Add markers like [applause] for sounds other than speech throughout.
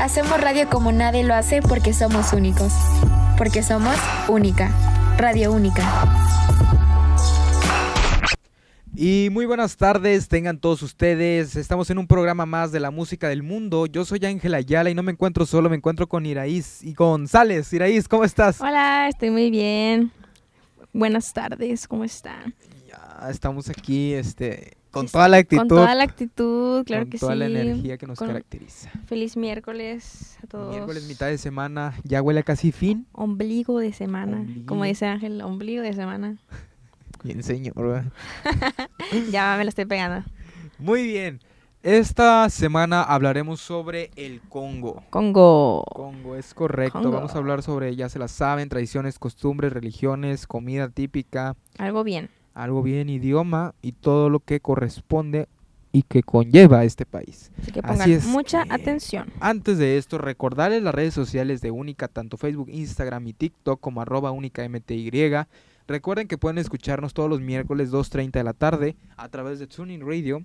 Hacemos radio como nadie lo hace porque somos únicos. Porque somos única. Radio única. Y muy buenas tardes, tengan todos ustedes. Estamos en un programa más de la música del mundo. Yo soy Ángela Ayala y no me encuentro solo, me encuentro con Iraíz y González. Iraíz, ¿cómo estás? Hola, estoy muy bien. Buenas tardes, ¿cómo están? Ya estamos aquí, este, con toda la actitud. Con toda la actitud, claro que sí. Con toda la energía que nos Con- caracteriza. Feliz miércoles a todos. Miércoles, mitad de semana, ya huele a casi fin. Ombligo de semana. Ombligo. Como dice Ángel, ombligo de semana. [laughs] Bien, señor. [laughs] ya me lo estoy pegando. Muy bien. Esta semana hablaremos sobre el Congo. Congo. Congo, es correcto. Congo. Vamos a hablar sobre, ya se la saben, tradiciones, costumbres, religiones, comida típica, Algo bien. Algo bien, idioma y todo lo que corresponde y que conlleva a este país. Así que Así pongan es. mucha Eh, atención. Antes de esto, recordarles las redes sociales de Única, tanto Facebook, Instagram y TikTok como arroba únicamty. Recuerden que pueden escucharnos todos los miércoles 2.30 de la tarde a través de Tuning Radio,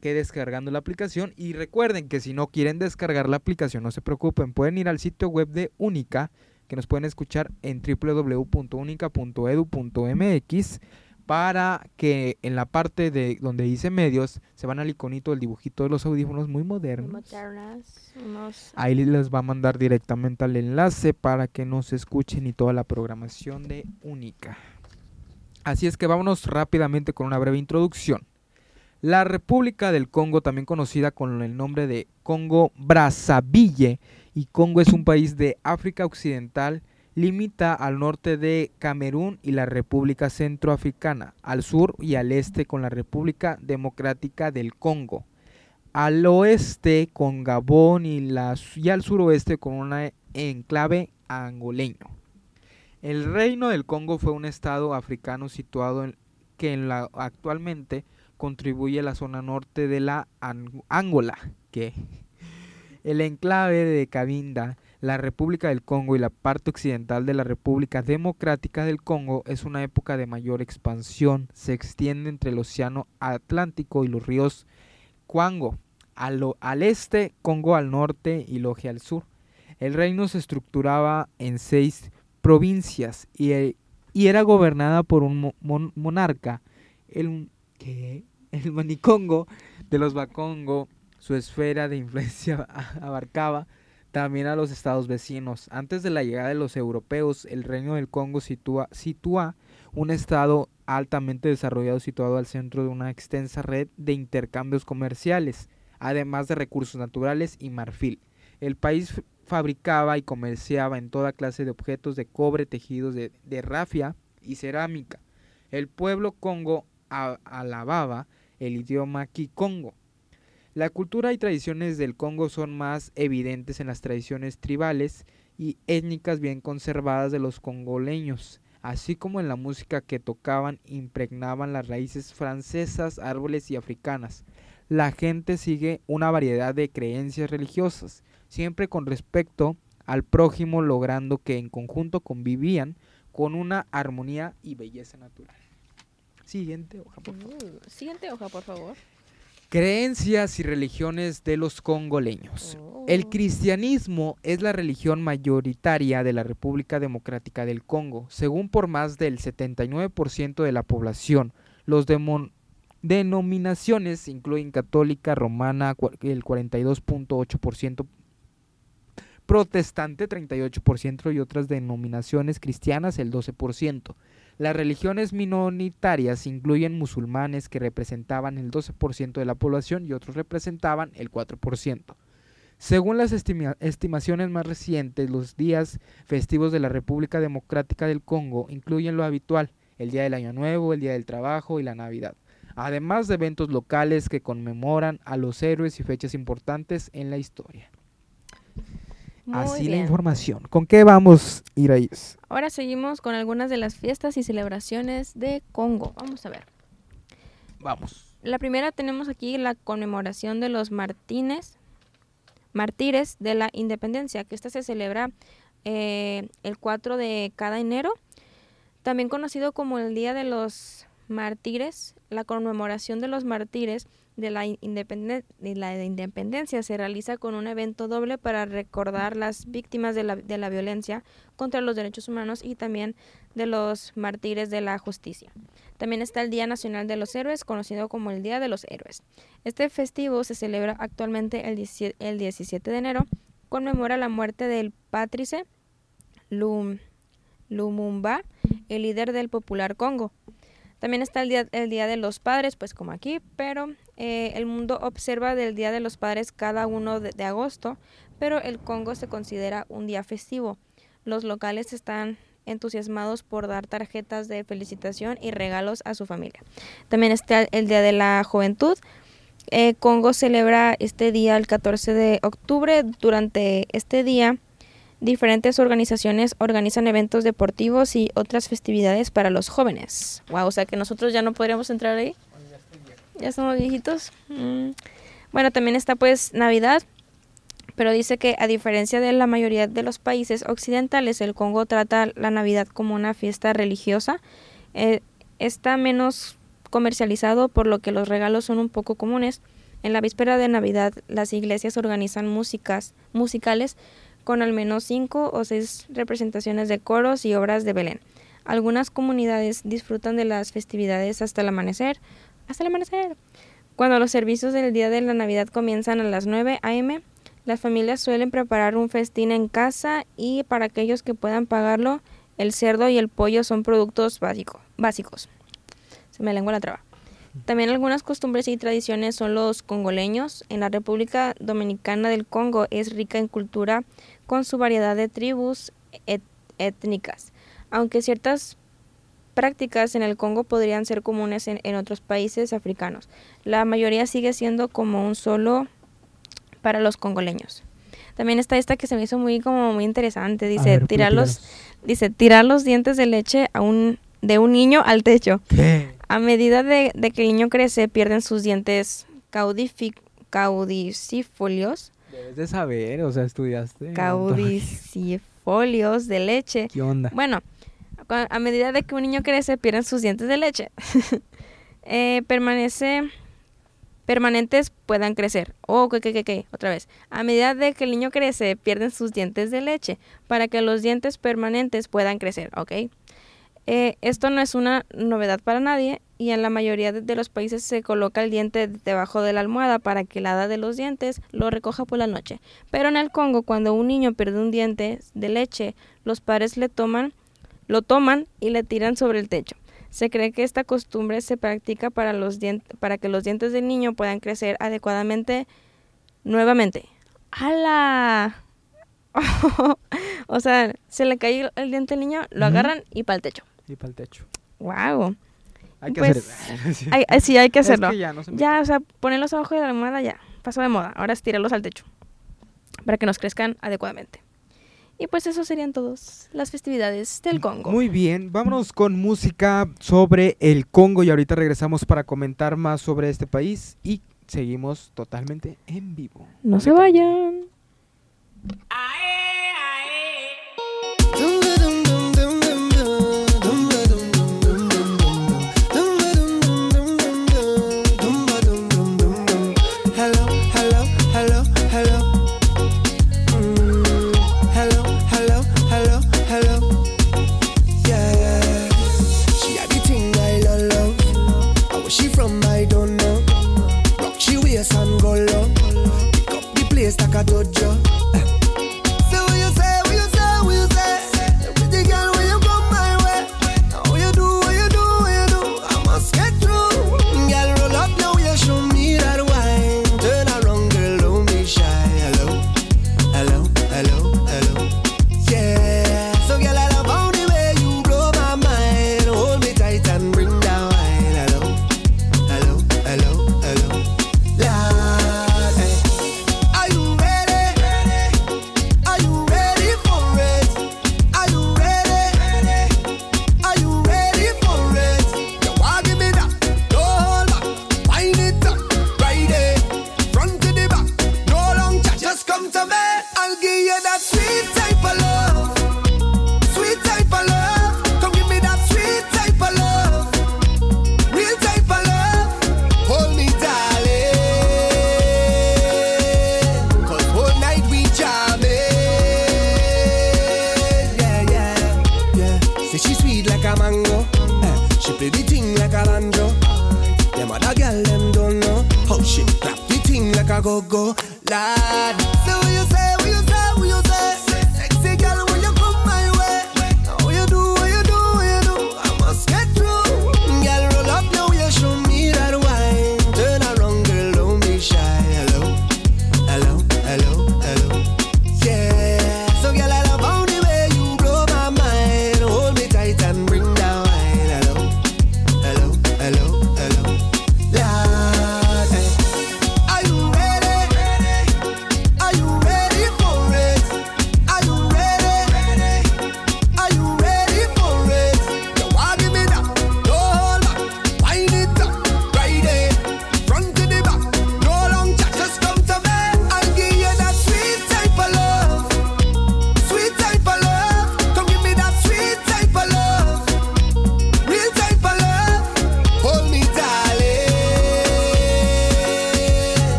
que descargando la aplicación. Y recuerden que si no quieren descargar la aplicación, no se preocupen, pueden ir al sitio web de Única, que nos pueden escuchar en www.unica.edu.mx para que en la parte de donde dice medios se van al iconito del dibujito de los audífonos muy modernos. Modernas, unos- Ahí les va a mandar directamente al enlace para que nos escuchen y toda la programación de Única. Así es que vámonos rápidamente con una breve introducción. La República del Congo, también conocida con el nombre de Congo Brazzaville, y Congo es un país de África Occidental, limita al norte de Camerún y la República Centroafricana, al sur y al este con la República Democrática del Congo al oeste con Gabón y, la, y al suroeste con una enclave angoleño. El Reino del Congo fue un estado africano situado que actualmente contribuye a la zona norte de la Ang- Angola, que [laughs] el enclave de Cabinda, la República del Congo y la parte occidental de la República Democrática del Congo es una época de mayor expansión, se extiende entre el Océano Atlántico y los ríos Cuango al, al este, Congo al norte y Loge al sur. El reino se estructuraba en seis provincias y, e- y era gobernada por un mo- mon- monarca, el, el Manicongo de los Bakongo. Su esfera de influencia [laughs] abarcaba también a los estados vecinos. Antes de la llegada de los europeos, el reino del Congo sitúa, un estado altamente desarrollado situado al centro de una extensa red de intercambios comerciales, además de recursos naturales y marfil. El país fabricaba y comerciaba en toda clase de objetos de cobre, tejidos de, de rafia y cerámica. El pueblo congo alababa el idioma kikongo. La cultura y tradiciones del Congo son más evidentes en las tradiciones tribales y étnicas bien conservadas de los congoleños, así como en la música que tocaban impregnaban las raíces francesas, árboles y africanas. La gente sigue una variedad de creencias religiosas, siempre con respecto al prójimo, logrando que en conjunto convivían con una armonía y belleza natural. Siguiente hoja, por favor. Uh, Siguiente hoja, por favor. Creencias y religiones de los congoleños. Oh. El cristianismo es la religión mayoritaria de la República Democrática del Congo, según por más del 79% de la población. Los denominaciones incluyen católica, romana, el 42.8%, protestante 38% y otras denominaciones cristianas el 12%. Las religiones minoritarias incluyen musulmanes que representaban el 12% de la población y otros representaban el 4%. Según las estima- estimaciones más recientes, los días festivos de la República Democrática del Congo incluyen lo habitual, el Día del Año Nuevo, el Día del Trabajo y la Navidad, además de eventos locales que conmemoran a los héroes y fechas importantes en la historia. Muy Así la información. ¿Con qué vamos, Iraíz? Ahora seguimos con algunas de las fiestas y celebraciones de Congo. Vamos a ver. Vamos. La primera tenemos aquí la conmemoración de los Martínez, mártires de la independencia, que esta se celebra eh, el 4 de cada enero, también conocido como el Día de los Mártires. La conmemoración de los mártires de la, independen- de la independencia se realiza con un evento doble para recordar las víctimas de la, violencia contra los derechos humanos y también de los mártires de la justicia. También está el Día Nacional de los Héroes, conocido como el Día de los Héroes. Este festivo se celebra actualmente el 17, el 17 de enero, conmemora la muerte del Patrice Lum- Lumumba, el líder del popular Congo. También está el día, el día de los Padres, pues como aquí, pero eh, el mundo observa del Día de los Padres cada uno de, de agosto, pero el Congo se considera un día festivo. Los locales están entusiasmados por dar tarjetas de felicitación y regalos a su familia. También está el Día de la Juventud. Eh, Congo celebra este día el 14 de octubre. Durante este día, diferentes organizaciones organizan eventos deportivos y otras festividades para los jóvenes. Wow, o sea que nosotros ya no podríamos entrar ahí. Ya somos viejitos. Mm. Bueno, también está pues Navidad, pero dice que a diferencia de la mayoría de los países occidentales, el Congo trata la Navidad como una fiesta religiosa. Eh, está menos comercializado, por lo que los regalos son un poco comunes. En la víspera de Navidad, las iglesias organizan músicas, musicales con al menos cinco o seis representaciones de coros y obras de Belén. Algunas comunidades disfrutan de las festividades hasta el amanecer. Hasta el amanecer. Cuando los servicios del día de la Navidad comienzan a las 9 a.m., las familias suelen preparar un festín en casa y para aquellos que puedan pagarlo, el cerdo y el pollo son productos básico, básicos. Se me lengua la traba. También algunas costumbres y tradiciones son los congoleños. En la República Dominicana del Congo es rica en cultura con su variedad de tribus et- étnicas. Aunque ciertas prácticas en el Congo podrían ser comunes en, en otros países africanos, la mayoría sigue siendo como un solo para los congoleños. También está esta que se me hizo muy como muy interesante, dice ver, tirar los dice tirar los dientes de leche a un de un niño al techo. ¿Qué? A medida de, de que el niño crece, pierden sus dientes caudicifolios, Debes de saber, o sea, estudiaste. caudicifolios de leche. ¿Qué onda? Bueno, a medida de que un niño crece, pierden sus dientes de leche. [laughs] Eh, permanece permanentes puedan crecer. Oh, que, que, que, que, otra vez. A medida de que el niño crece, pierden sus dientes de leche para que los dientes permanentes puedan crecer, ¿ok? Eh, esto no es una novedad para nadie y en la mayoría de, los países se coloca el diente debajo de la almohada para que la hada de los dientes lo recoja por la noche. Pero en el Congo, cuando un niño pierde un diente de leche, los padres le toman, lo toman y le tiran sobre el techo. Se cree que esta costumbre se practica para, los para que los dientes del niño puedan crecer adecuadamente nuevamente. ¡Hala! [laughs] o sea, se le cae el- diente al niño, lo agarran y para el techo. Y para el techo. ¡Wow! Hay que Pues, hacer eso. [laughs] Hay- hay- sí, hay que Es hacerlo. que ya no se me- Ya, o sea, ponerlos abajo de la almohada ya. Pasó de moda. Ahora es tirarlos al techo. Para que nos crezcan adecuadamente. Y pues eso serían todas las festividades del Congo. Muy bien, vámonos con música sobre el Congo y ahorita regresamos para comentar más sobre este país y seguimos totalmente en vivo. No se vayan. Hello,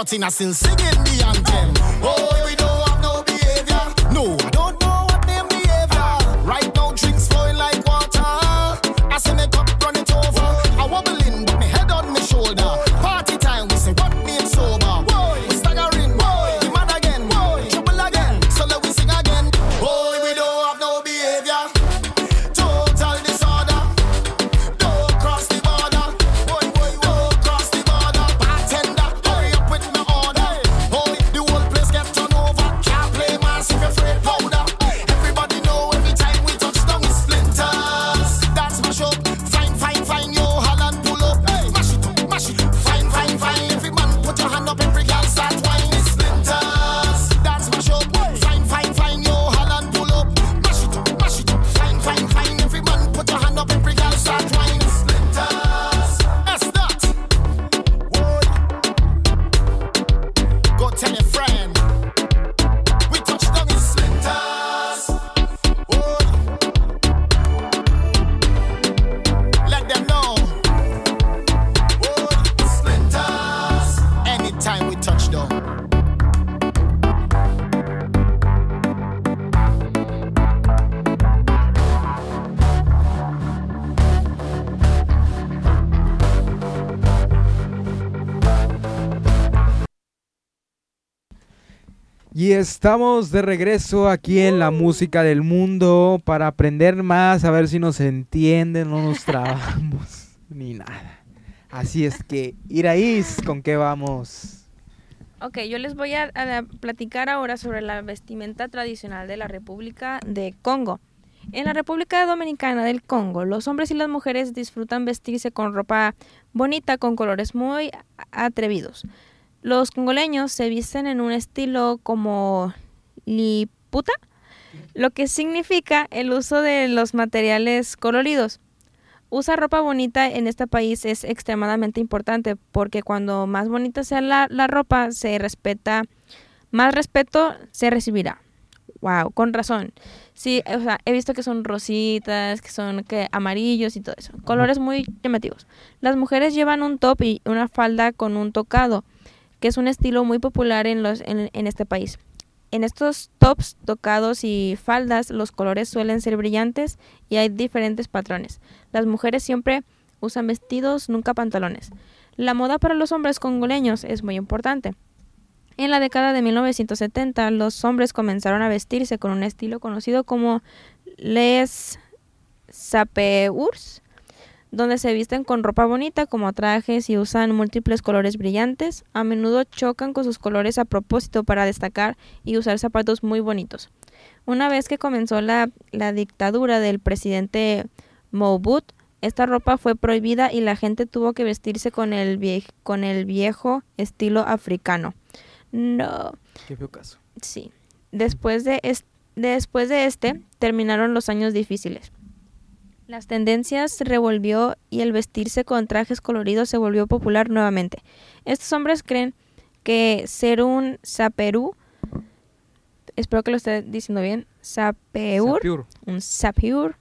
nothing. I still singing the anthem. Oh, Y estamos de regreso aquí en la música del mundo para aprender más, a ver si nos entienden, no nos trabamos [laughs] ni nada. Así es que, Iraís, ¿con qué vamos? Ok, yo les voy a, a platicar ahora sobre la vestimenta tradicional de la República de Congo. En la República Dominicana del Congo, los hombres y las mujeres disfrutan vestirse con ropa bonita con colores muy atrevidos. Los congoleños se visten en un estilo como liputa, lo que significa el uso de los materiales coloridos. Usar ropa bonita en este país es extremadamente importante porque cuando más bonita sea la, ropa, se respeta, más respeto se recibirá. Wow, con razón. Sí, o sea, he visto que son rositas, que son que amarillos y todo eso. Colores muy llamativos. Las mujeres llevan un top y una falda con un tocado, que es un estilo muy popular en, en este país. En estos tops, tocados y faldas, los colores suelen ser brillantes y hay diferentes patrones. Las mujeres siempre usan vestidos, nunca pantalones. La moda para los hombres congoleños es muy importante. En la década de 1970, los hombres comenzaron a vestirse con un estilo conocido como les sapeurs, donde se visten con ropa bonita como trajes y usan múltiples colores brillantes. A menudo chocan con sus colores a propósito para destacar y usar zapatos muy bonitos. Una vez que comenzó la, la dictadura del presidente Mobutu, esta ropa fue prohibida y la gente tuvo que vestirse con el, vie con el viejo estilo africano. No. Qué feo caso. Sí. Después de, es- después de este, terminaron los años difíciles. Las tendencias se revolvió y el vestirse con trajes coloridos se volvió popular nuevamente. Estos hombres creen que ser un saperú, espero que lo esté diciendo bien, sapeur, un sapeur,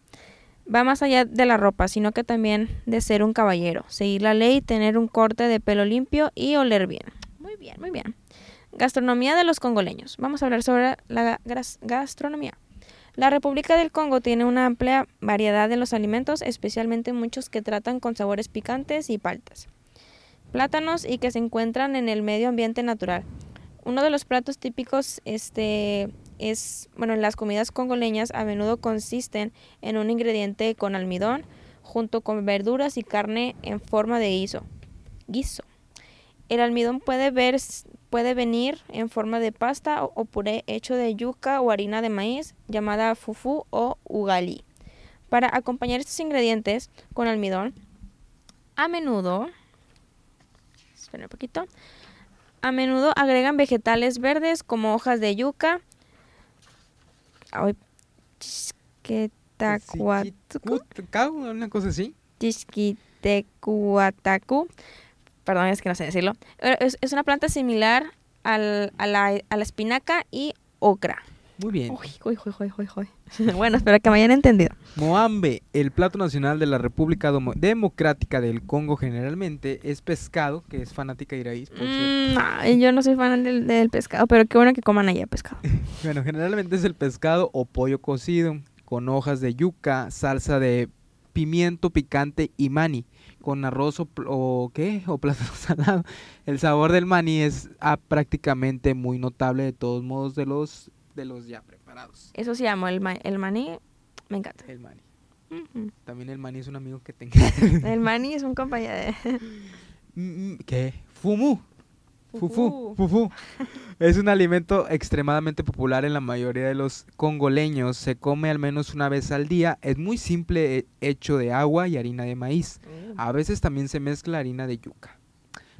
va más allá de la ropa, sino que también de ser un caballero, seguir la ley, tener un corte de pelo limpio y oler bien. Muy bien, muy bien. Gastronomía de los congoleños. Vamos a hablar sobre la gastronomía. La República del Congo tiene una amplia variedad en los alimentos, especialmente muchos que tratan con sabores picantes y paltas. Plátanos y que se encuentran en el medio ambiente natural. Uno de los platos típicos este, es, bueno, las comidas congoleñas a menudo consisten en un ingrediente con almidón, junto con verduras y carne en forma de guiso. Guiso. El almidón puede, ver, puede venir en forma de pasta o, o puré hecho de yuca o harina de maíz llamada fufu o ugali. Para acompañar estos ingredientes con almidón, a menudo, esperen un poquito, a menudo agregan vegetales verdes como hojas de yuca, Una cosa así. Perdón, es que no sé decirlo. Es, es una planta similar al- a, la, a la espinaca y ocra. Muy bien. Uy, uy, uy, uy, uy, uy. [laughs] bueno, espero que me hayan entendido. Moambe, el plato nacional de la República Domo- Democrática del Congo generalmente es pescado, que es fanática de por cierto. Mm, ay, yo no soy fan del, del pescado, pero qué bueno que coman allá pescado. [laughs] Bueno, generalmente es el pescado o pollo cocido con hojas de yuca, salsa de pimiento picante y mani, con arroz o, o qué, o plátano [laughs] salado. El sabor del mani es ah, prácticamente muy notable de todos modos de los de los ya preparados. Eso se llama el, ma- el maní. Me encanta. El. Ujú. También el mani es un amigo que tengo. El maní es un compañero de... [laughs] ¿Qué? Fumu. Fufu, Fufu. Es un alimento extremadamente popular en la mayoría de los congoleños. Se come al menos una vez al día. Es muy simple, eh, hecho de agua y harina de maíz. A veces también se mezcla harina de yuca.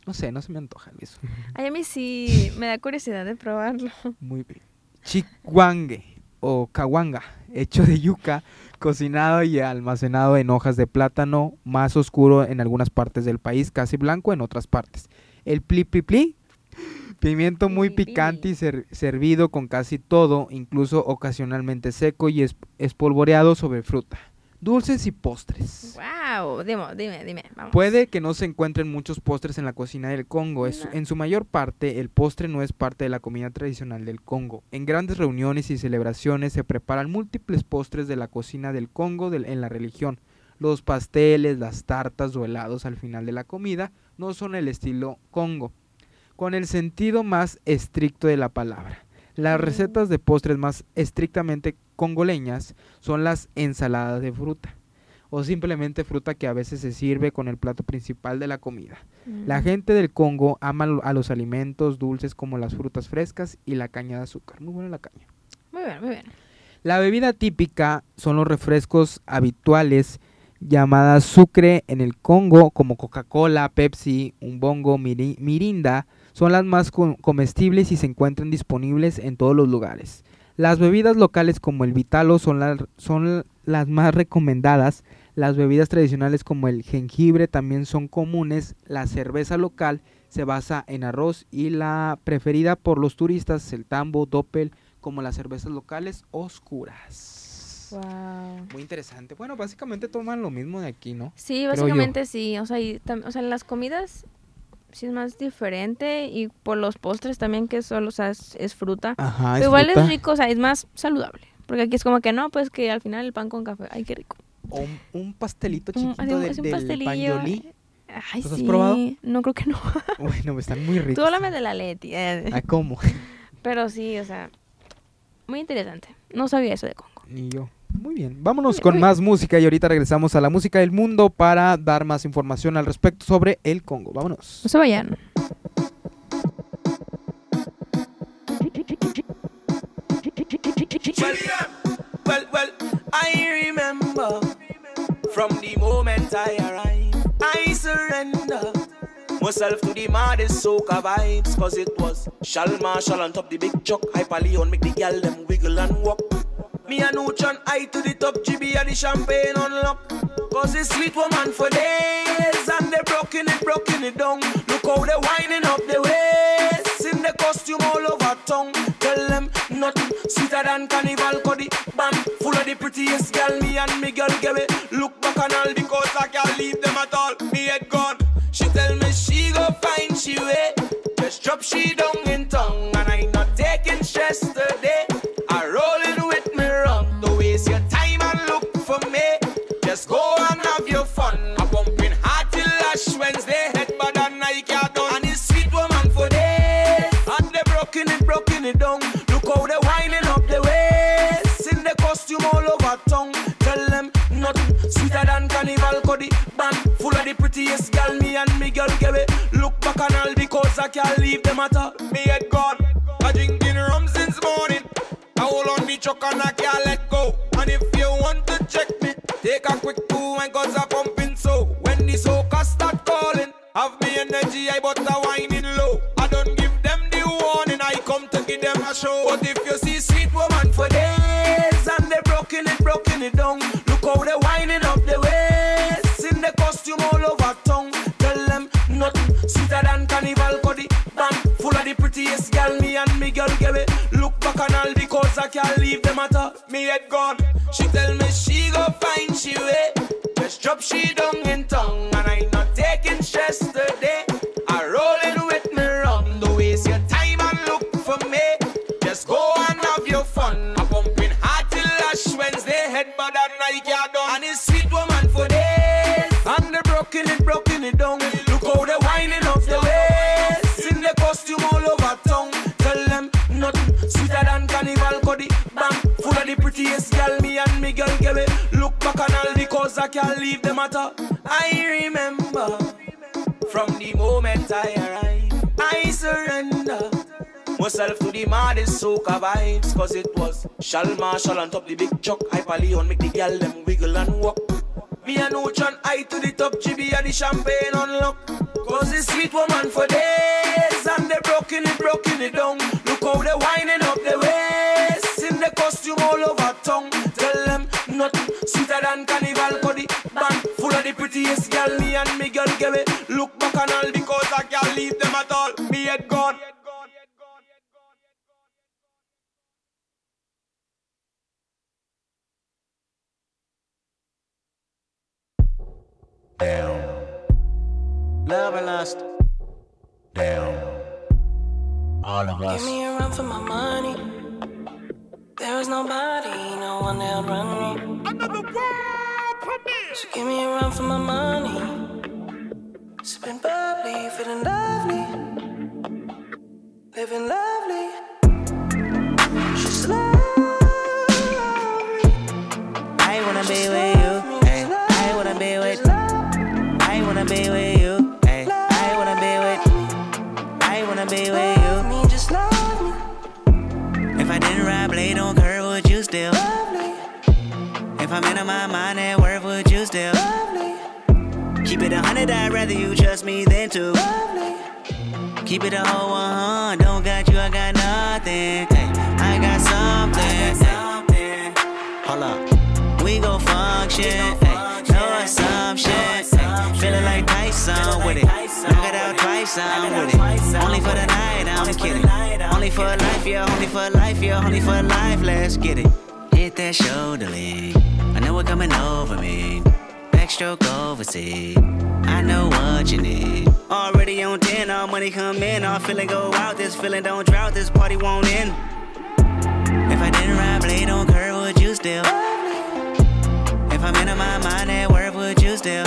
No sé, no se me antoja eso. [laughs] Ay, a mí sí me da curiosidad de probarlo. Muy bien. Chikwangue o kawanga, hecho de yuca, cocinado y almacenado en hojas de plátano, más oscuro en algunas partes del país, casi blanco en otras partes. El pli pli pli, pimiento muy picante y ser- servido con casi todo, incluso ocasionalmente seco y es- espolvoreado sobre fruta. Dulces y postres. Wow, dime, dime, dime. Vamos. Puede que no se encuentren muchos postres en la cocina del Congo. Es- No. en su mayor parte, el postre no es parte de la comida tradicional del Congo. En grandes reuniones y celebraciones se preparan múltiples postres de la cocina del Congo en la religión. Los pasteles, las tartas o helados al final de la comida no son el estilo Congo, con el sentido más estricto de la palabra. Las recetas de postres más estrictamente congoleñas son las ensaladas de fruta o simplemente fruta que a veces se sirve con el plato principal de la comida. La gente del Congo ama a los alimentos dulces como las frutas frescas y la caña de azúcar. Muy buena la caña. Muy bien, muy bien. La bebida típica son los refrescos habituales llamadas sucre en el Congo como Coca-Cola, Pepsi, Umbongo, Miri- Mirinda. Son las más co- comestibles y se encuentran disponibles en todos los lugares. Las bebidas locales como el Vitalo son, las- son las más recomendadas. Las bebidas tradicionales como el jengibre también son comunes. La cerveza local se basa en arroz y la preferida por los turistas, el tambo, doppel, como las cervezas locales oscuras. Wow. Muy interesante. Bueno, básicamente toman lo mismo de aquí, ¿no? Sí, básicamente sí. O sea, y o sea, en las comidas sí es más diferente y por los postres también que solo, o sea, es, es fruta. Ajá, Pero igual es rico, o sea, es más saludable. Porque aquí es como que no, pues que al final el pan con café, ay, qué rico. O un, un pastelito Mm, chiquito un- de- un del pastelillo. panjolí. Ay, ¿Los has probado? No, creo que no. [laughs] Bueno, están muy ricos. Tú háblame de la Leti. eh. ¿A cómo? Pero sí, o sea, muy interesante. No sabía eso de Congo. Ni yo. Muy bien. Vámonos con más música y ahorita regresamos a la música del mundo para dar más información al respecto sobre el Congo. Vámonos. No se vayan. Well, well, I remember from the moment I arrived, I surrender myself to the maddest soca vibes, cause it was Shal Marshall on top the big chuck, Hyper Leon make the gal them wiggle and walk. Me and Uchan I to the top, GB and the champagne unlock. Cause it's sweet woman for days, and they broken it, broken it down. Look how they winding up the waist in the costume all over tongue. Tell them nothing sweeter than carnival, cause the band full of the prettiest girl. Me and me girl get it. Look back and all because I can't leave them at all. Me head gone. She tell me she go find she way. Just drop she down in tongue, and I not taking stress today. Sweeter than carnival. The band full of the prettiest girl. Me and me girl get it. Look back and all because I can't leave them at all. Me head gone. I drinking rum since morning. I hold on the truck and I can't let go. And if you want to check me, take a quick two and cause I'm pumping so. When the soca start calling, have me energy, I but a whining low. I don't give them the warning, I come to give them a show. But if I can't leave them at all. Me head gone. She tell me she go find she way. Just drop she down in tongue, I can't leave them at all. I remember from the moment I arrived. I surrender myself to the maddest soca vibes. Cause it was Shal Marshall on top the big chuck. Hyper Leon make the gal them wiggle and walk. Me and Uchan I to the top, GB and the champagne unlock. Cause it's sweet woman for days. And they broken it, broken it down. Look how they winding up the waist. In the costume all over tongue. Tell them nothing sweeter than prettiest girl. Me and me girl get it. Look back and all because I can't leave them at all. Me head gone. Down. Love and lust. Down. All of us. Give me a run for my money. There is nobody, no one that'll run me. Another world she give me a run for my money. Sipping bubbly, feeling lovely. Living lovely. She's lovely. I wanna be with you. I wanna be with I wanna be with you. I wanna be with I wanna be with you. Me, just love me. If I didn't ride blade on curve, would you still? love me? If I'm in my mind Keep it a hundred, I'd rather you trust me than to. Keep it a whole one, don't got you, I got nothing. Hey, I got something. Hey. Hold up, we gon' function. Hey, no assumption. Hey, feeling like Tyson with it. Knock it out twice, I'm with it. Only for the night, I'm kidding. Only for life, yeah, only for life, yeah, only for life. Let's get it. Hit that shoulder lean. I know what coming over me. Backstroke overseas. I know what you need. Already on 10, all money come in. All feeling go out. This feeling don't drought. This party won't end. If I didn't ride blade on curve, would you still? If I'm in my mind at work, would you still?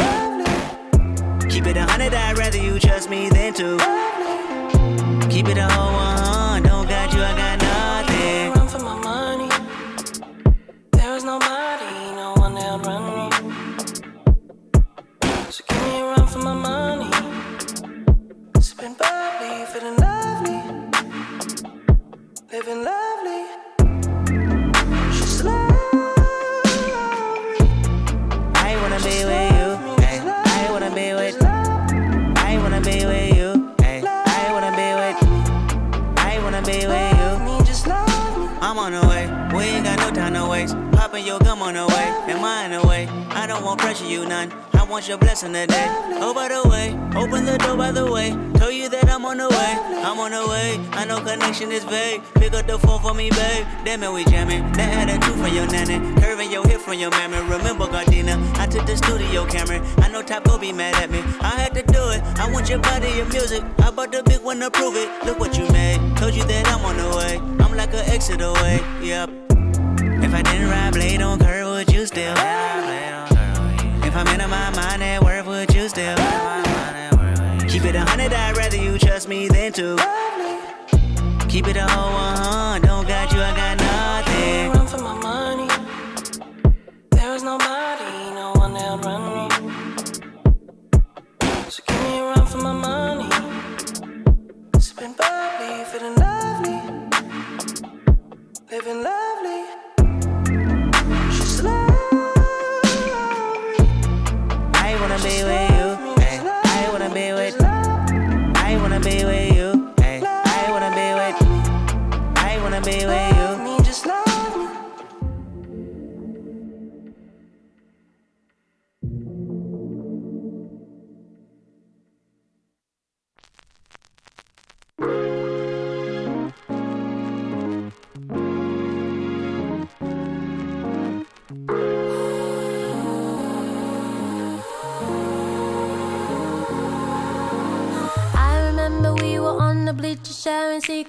Keep it a hundred, I'd rather you trust me than to. Keep it a whole you none. I want your blessing today. Oh, by the way, open the door by the way. Tell you that I'm on the way. I'm on the way. I know connection is vague. Pick up the phone for me, babe. Damn it, we jamming. That had a two from your nanny. Curving your hip from your mammy. Remember, Gardena, I took the studio camera. I know Top go be mad at me. I had to do it. I want your body, your music. I bought the big one to prove it. Look what you made. Told you that I'm on the way. I'm like an exit away. Yep. If I didn't ride blade on curve, would you still? If I'm in my mind at work, would you still? Keep it a hundred, I'd rather you trust me than to. Keep it a whole one,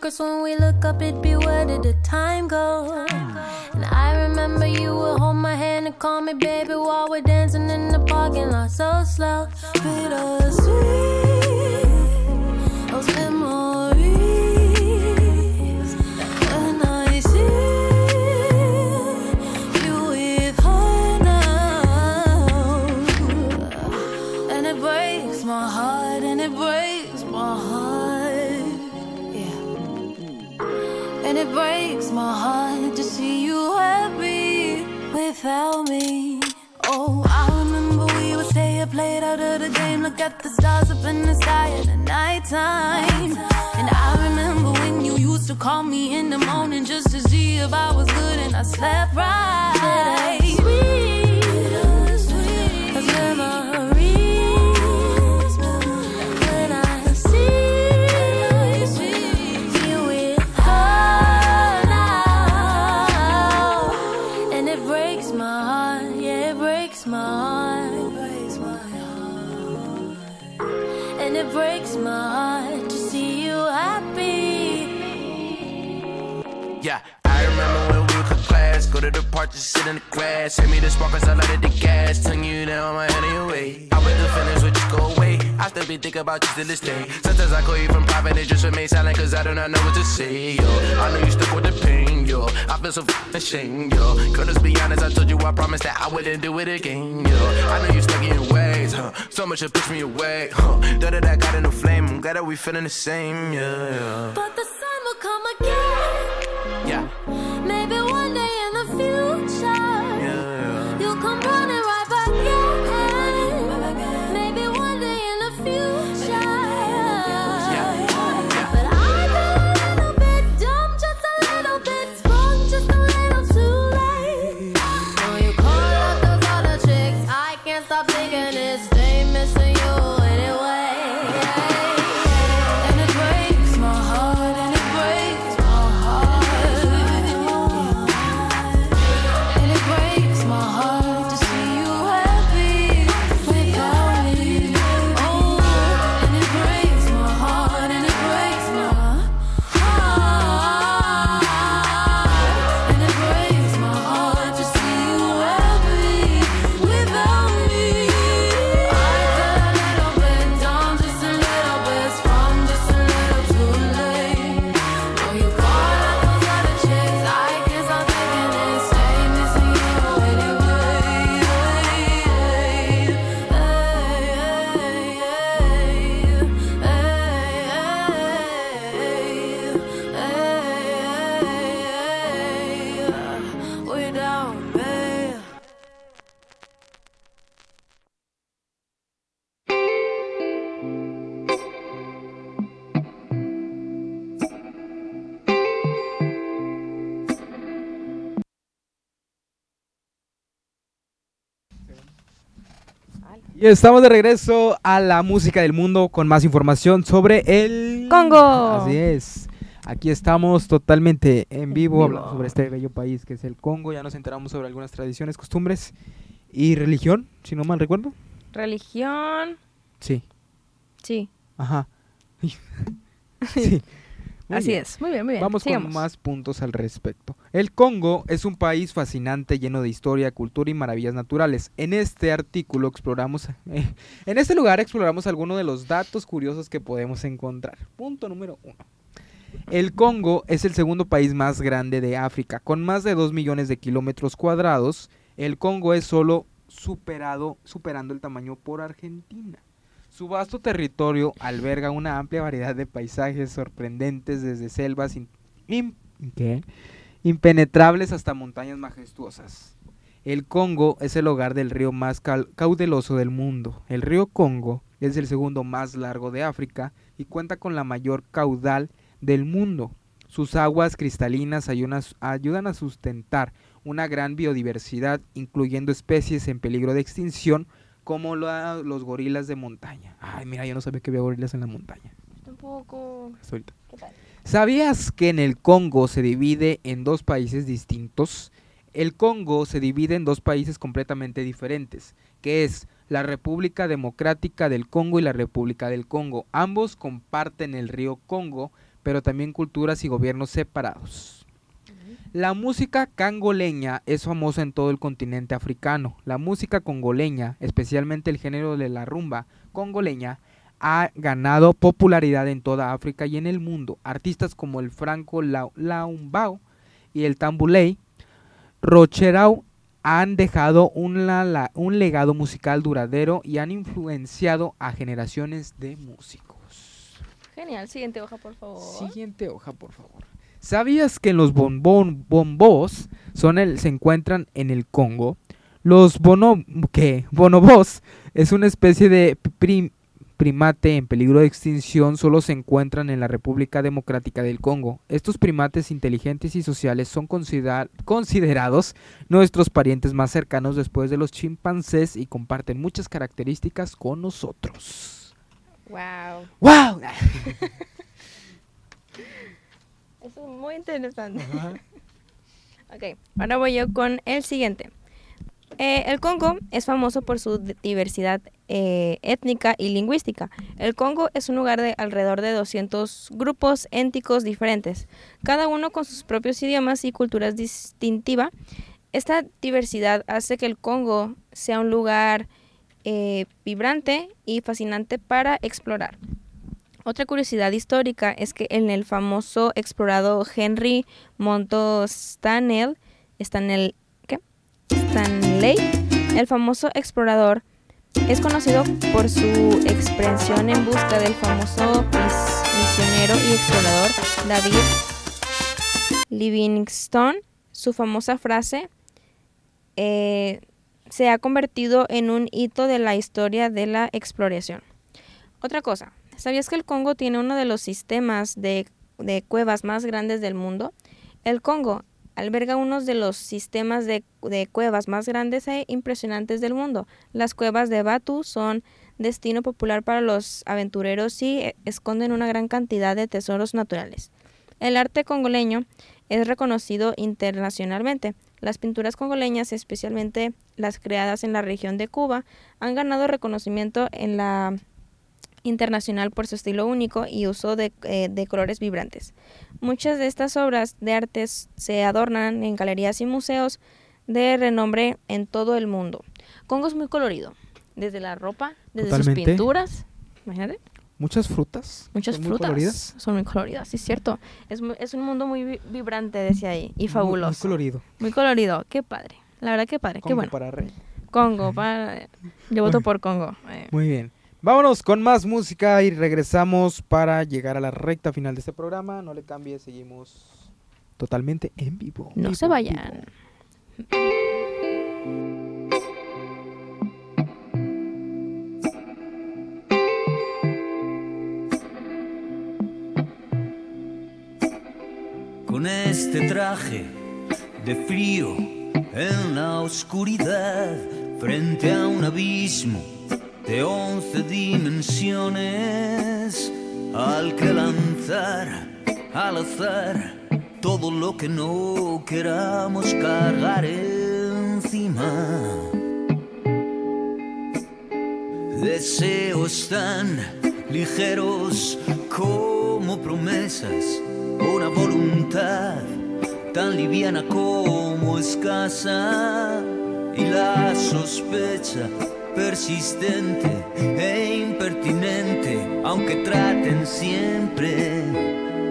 secrets. When we look up, it'd be where did the time go? And I remember you would hold my hand and call me baby while we're dancing in the parking lot so slow. Without me. Oh, I remember we would stay up late out of the game, look at the stars up in the sky at the nighttime. And I remember when you used to call me in the morning just to see if I was good, and I slept right. About you till this day. Sometimes I call you from private, it just remain silent, cause I do not know what to say, yo. I know you stuck with the pain, yo. I feel so ashamed, yo. Girl, let's be honest, I told you I promised that I wouldn't do it again, yo. I know you stuck in your ways, huh? So much it pushed me away, huh? Though that I got in the flame, I'm glad that we feeling the same, yeah, yeah. Y estamos de regreso a la música del mundo con más información sobre el Congo. Así es. Aquí estamos totalmente en vivo, hablando sobre este bello país que es el Congo. Ya nos enteramos sobre algunas tradiciones, costumbres y religión, si no mal recuerdo. Religión. Sí. Sí. Ajá. [laughs] sí. Muy Así bien. es. Muy bien, muy bien. Vamos Sigamos. con más puntos al respecto. El Congo es un país fascinante lleno de historia, cultura y maravillas naturales. En este artículo exploramos, eh, [laughs] en este lugar exploramos algunos de los datos curiosos que podemos encontrar. Punto número uno. El Congo es el segundo país más grande de África, con más de 2 millones de kilómetros cuadrados. El Congo es solo superado, superando el tamaño por Argentina. Su vasto territorio alberga una amplia variedad de paisajes sorprendentes desde selvas in- im- ¿qué? impenetrables hasta montañas majestuosas. El Congo es el hogar del río más caudaloso del mundo. El río Congo es el segundo más largo de África y cuenta con la mayor caudal del mundo. Sus aguas cristalinas ayudan a sustentar una gran biodiversidad, incluyendo especies en peligro de extinción como la- los gorilas de montaña. Ay, mira, yo no sabía que había gorilas en la montaña. Tampoco. Hasta ahorita. ¿Qué tal? ¿Sabías que en el Congo se divide en dos países distintos? El Congo se divide en dos países completamente diferentes, que es la República Democrática del Congo y la República del Congo. Ambos comparten el río Congo, pero también culturas y gobiernos separados. La música cangoleña es famosa en todo el continente africano. La música congoleña, especialmente el género de la rumba congoleña, ha ganado popularidad en toda África y en el mundo. Artistas como el Franco Lau- Laumbao y el Tambuley Rocherau han dejado un, la- la- un legado musical duradero y han influenciado a generaciones de músicos. Genial. Siguiente hoja, por favor. Siguiente hoja, por favor. ¿Sabías que los bombón, bombos son el, se encuentran en el Congo? Los bono, ¿qué? bonobos es una especie de prim- primate en peligro de extinción, solo se encuentran en la República Democrática del Congo. Estos primates inteligentes y sociales son considera- considerados nuestros parientes más cercanos después de los chimpancés y comparten muchas características con nosotros. Wow. ¡Wow! [laughs] Muy interesante. [laughs] ok, ahora voy yo con el siguiente. Eh, el Congo es famoso por su di- diversidad eh, étnica y lingüística. El Congo es un lugar de alrededor de 200 grupos étnicos diferentes, cada uno con sus propios idiomas y culturas distintiva. Esta diversidad hace que el Congo sea un lugar eh, vibrante y fascinante para explorar. Otra curiosidad histórica es que en el famoso explorado Henry Montostanel, Stanel, ¿qué? Stanley, el famoso explorador, es conocido por su expresión en busca del famoso mis- misionero y explorador David Livingstone. Su famosa frase eh, se ha convertido en un hito de la historia de la exploración. Otra cosa, ¿sabías que el Congo tiene uno de los sistemas de, de cuevas más grandes del mundo? El Congo alberga uno de los sistemas de, de cuevas más grandes e impresionantes del mundo. Las cuevas de Batu son destino popular para los aventureros y eh, esconden una gran cantidad de tesoros naturales. El arte congoleño es reconocido internacionalmente. Las pinturas congoleñas, especialmente las creadas en la región de Cuba, han ganado reconocimiento en la internacional por su estilo único y uso de, eh, de colores vibrantes. Muchas de estas obras de artes se adornan en galerías y museos de renombre en todo el mundo. Congo es muy colorido, desde la ropa, desde Totalmente. sus pinturas, imagínate, Muchas frutas. muchas son muy frutas coloridas. son muy coloridas, sí es cierto. Es, es un mundo muy vi- vibrante, decía ahí, y Muy- fabuloso. Muy, colorido. Muy colorido, qué padre. La verdad, qué padre, qué Congo bueno. para rey. Congo, para... yo voto por Congo. eh. Muy bien. Vámonos con más música y regresamos para llegar a la recta final de este programa. No le cambie, seguimos totalmente en vivo. No Vivo, se vayan. con este traje de frío en la oscuridad frente a un abismo de once dimensiones al que lanzar al azar todo lo que no queramos cargar encima. Deseos tan ligeros como promesas, una voluntad tan liviana como escasa y la sospecha persistente e impertinente, aunque traten siempre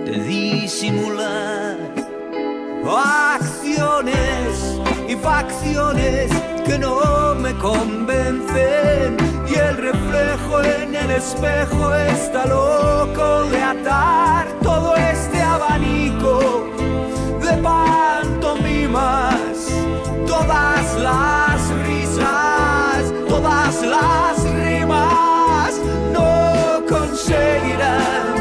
de disimular acciones y facciones que no me convencen. Y el reflejo en el espejo está loco de atar todo este abanico de pantomimas, todas las las rimas no conseguirán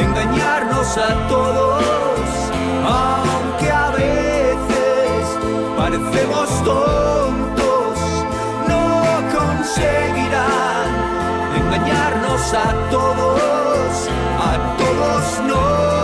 engañarnos a todos, aunque a veces parecemos tontos, no conseguirán engañarnos a todos, a todos no.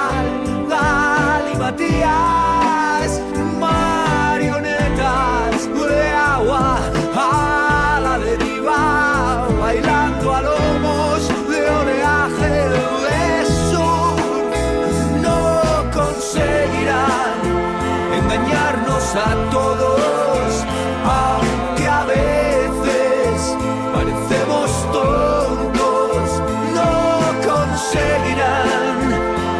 galimatías, marionetas de agua a la deriva, bailando a lomos de oleaje de sur, no conseguirán engañarnos a todos, aunque a veces parecemos tontos, no conseguirán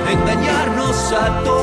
engañarnos a todos,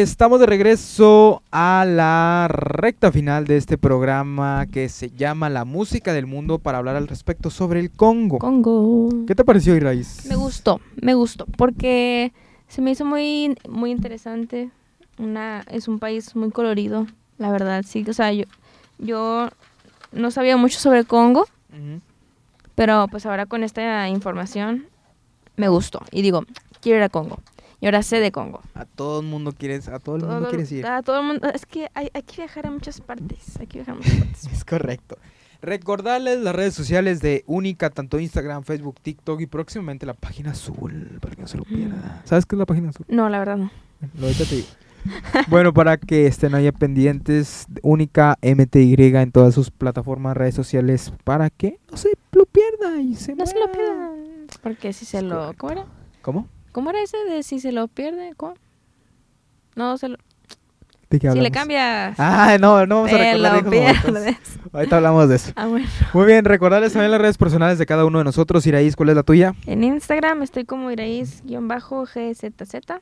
Estamos de regreso a la recta final de este programa que se llama La música del mundo para hablar al respecto sobre el Congo. Congo. ¿Qué te pareció, Iraís? Me gustó, me gustó, porque se me hizo muy, muy interesante. Una, es un país muy colorido, la verdad, sí. O sea, yo, yo no sabía mucho sobre Congo, Ujú. pero pues ahora con esta información me gustó. Y digo, quiero ir a Congo. Y ahora sé de Congo. A todo el mundo quieres, a todo el mundo quieres ir. a todo el mundo, es que hay, hay que viajar a muchas partes. Hay que viajar a muchas partes. [laughs] Es correcto. Recordarles las redes sociales de Única, tanto Instagram, Facebook, TikTok y próximamente la página azul, para que no se lo pierda. ¿Sabes qué es la página azul? No, la verdad no. Lo ahorita te digo. [laughs] bueno, para que estén ahí pendientes, Única MTY en todas sus plataformas, redes sociales, para que no se lo pierda y se No se lo muera. pierdan. Porque si se lo... ¿Cómo era? ¿Cómo? ¿Cómo era ese de si se lo pierde? ¿Cómo? No, se lo... ¿De qué Si le cambias... Ah, no, no vamos a recordar lo pierdes. Ahorita hablamos de eso. Ah, bueno. Muy bien, recordarles también las redes personales de cada uno de nosotros. Iraís, ¿cuál es la tuya? En Instagram estoy como iraís-gzz.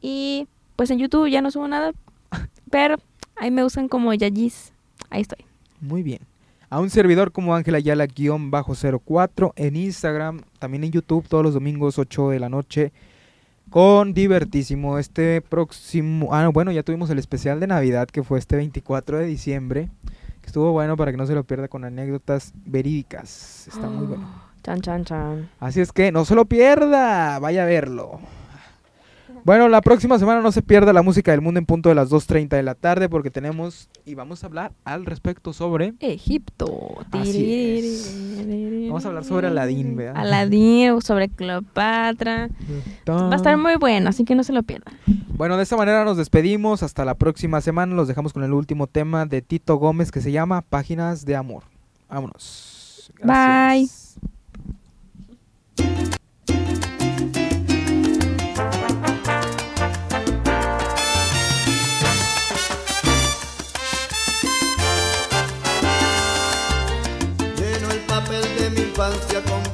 Y pues en YouTube ya no subo nada. [laughs] Pero ahí me usan como Yayis. Ahí estoy. Muy bien. A un servidor como Ángela Ayala-04 en Instagram, también en YouTube todos los domingos 8 de la noche con divertísimo. Este próximo, ah bueno, ya tuvimos el especial de Navidad que fue este 24 de diciembre, Estuvo bueno para que no se lo pierda con anécdotas verídicas. Está muy bueno. [gasps] Chan, chan, chan. Así es que no se lo pierda, vaya a verlo. Bueno, la próxima semana no se pierda la música del mundo en punto de las 2.30 de la tarde porque tenemos y vamos a hablar al respecto sobre Egipto. Así es. Vamos a hablar sobre Aladín, ¿verdad? Aladín, sobre Cleopatra. Va a estar muy bueno, así que no se lo pierdan. Bueno, de esta manera nos despedimos. Hasta la próxima semana. Los dejamos con el último tema de Tito Gómez que se llama Páginas de Amor. Vámonos. Bye. Infancia con